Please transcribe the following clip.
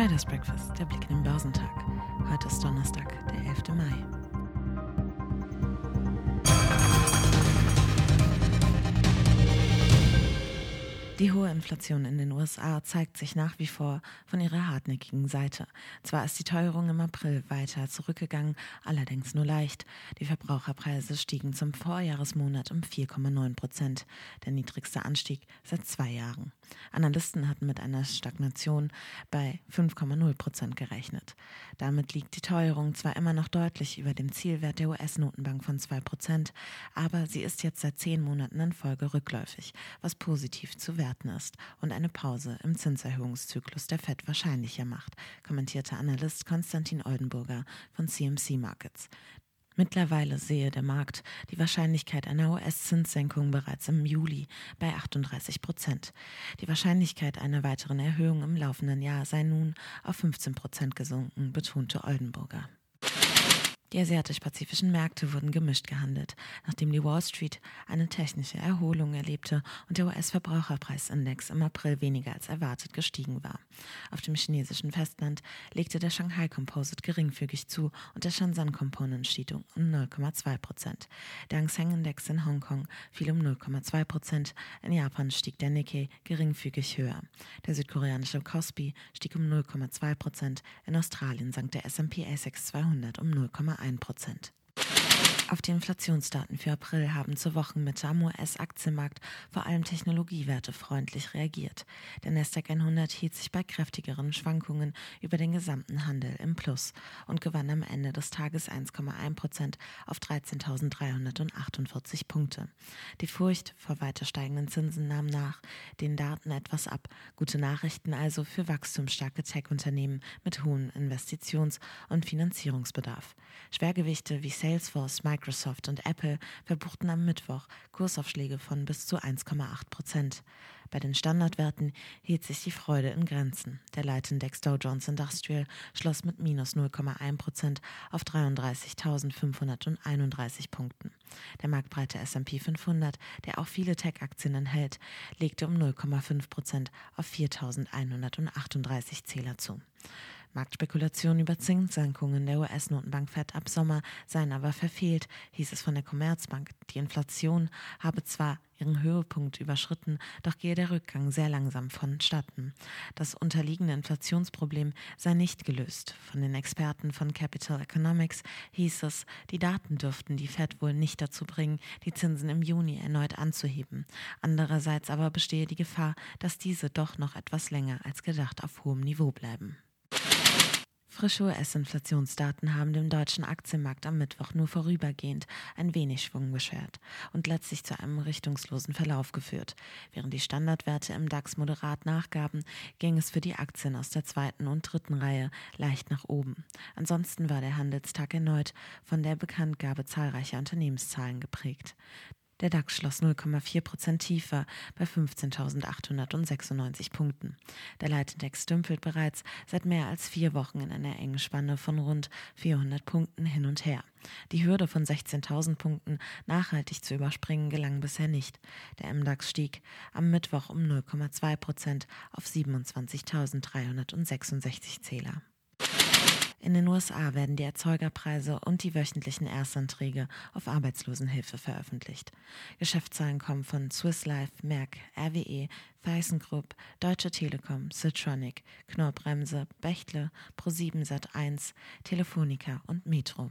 Traders Breakfast, der Blick in den Börsentag. Heute ist Donnerstag, der 11. Mai. Die hohe Inflation in den USA zeigt sich nach wie vor von ihrer hartnäckigen Seite. Zwar ist die Teuerung im April weiter zurückgegangen, allerdings nur leicht. Die Verbraucherpreise stiegen zum Vorjahresmonat um 4,9 Prozent, der niedrigste Anstieg seit zwei Jahren. Analysten hatten mit einer Stagnation bei 5,0 Prozent gerechnet. Damit liegt die Teuerung zwar immer noch deutlich über dem Zielwert der US-Notenbank von 2 Prozent, aber sie ist jetzt seit zehn Monaten in Folge rückläufig, was positiv zu Experten ist und eine Pause im Zinserhöhungszyklus der Fed wahrscheinlicher macht, kommentierte Analyst Konstantin Oldenburger von CMC Markets. Mittlerweile sehe der Markt die Wahrscheinlichkeit einer US-Zinssenkung bereits im Juli bei 38 Prozent. Die Wahrscheinlichkeit einer weiteren Erhöhung im laufenden Jahr sei nun auf 15 Prozent gesunken, betonte Oldenburger. Die asiatisch-pazifischen Märkte wurden gemischt gehandelt, nachdem die Wall Street eine technische Erholung erlebte und der US-Verbraucherpreisindex im April weniger als erwartet gestiegen war. Auf dem chinesischen Festland legte der Shanghai Composite geringfügig zu und der Shenzhen Component stieg um 0,2 Prozent. Der Hang Seng Index in Hongkong fiel um 0,2 Prozent. In Japan stieg der Nikkei geringfügig höher. Der südkoreanische Kospi stieg um 0,2 Prozent. In Australien sank der S&P ASX 200 um 0,8 1%. Auf die Inflationsdaten für April haben zur Wochenmitte am US-Aktienmarkt vor allem Technologiewerte freundlich reagiert. Der Nasdaq 100 hielt sich bei kräftigeren Schwankungen über den gesamten Handel im Plus und gewann am Ende des Tages 1,1 Prozent auf 13.348 Punkte. Die Furcht vor weiter steigenden Zinsen nahm nach den Daten etwas ab. Gute Nachrichten also für wachstumsstarke Tech-Unternehmen mit hohem Investitions- und Finanzierungsbedarf. Schwergewichte wie Salesforce, Microsoft Microsoft und Apple verbuchten am Mittwoch Kursaufschläge von bis zu 1,8 Prozent. Bei den Standardwerten hielt sich die Freude in Grenzen. Der Leitindex Dow Jones Industrial schloss mit minus 0,1 Prozent auf 33.531 Punkten. Der marktbreite S&P 500, der auch viele Tech-Aktien enthält, legte um 0,5 Prozent auf 4.138 Zähler zu. Marktspekulationen über Zinssenkungen der US-Notenbank Fed ab Sommer seien aber verfehlt, hieß es von der Commerzbank. Die Inflation habe zwar ihren Höhepunkt überschritten, doch gehe der Rückgang sehr langsam vonstatten. Das unterliegende Inflationsproblem sei nicht gelöst. Von den Experten von Capital Economics hieß es, die Daten dürften die Fed wohl nicht dazu bringen, die Zinsen im Juni erneut anzuheben. Andererseits aber bestehe die Gefahr, dass diese doch noch etwas länger als gedacht auf hohem Niveau bleiben. Frische US-Inflationsdaten haben dem deutschen Aktienmarkt am Mittwoch nur vorübergehend ein wenig Schwung beschert und letztlich zu einem richtungslosen Verlauf geführt. Während die Standardwerte im DAX moderat nachgaben, ging es für die Aktien aus der zweiten und dritten Reihe leicht nach oben. Ansonsten war der Handelstag erneut von der Bekanntgabe zahlreicher Unternehmenszahlen geprägt. Der DAX schloss 0,4 Prozent tiefer bei 15.896 Punkten. Der Leitindex dümpelt bereits seit mehr als vier Wochen in einer engen Spanne von rund 400 Punkten hin und her. Die Hürde von 16.000 Punkten nachhaltig zu überspringen gelang bisher nicht. Der MDAX stieg am Mittwoch um 0,2 Prozent auf 27.366 Zähler. In den USA werden die Erzeugerpreise und die wöchentlichen Erstanträge auf Arbeitslosenhilfe veröffentlicht. Geschäftszahlen kommen von Swiss Life, Merck, RWE, ThyssenKrupp, Deutsche Telekom, Citronic, Knorr-Bremse, Bechtle, Pro7 Sat1, Telefonica und Metro.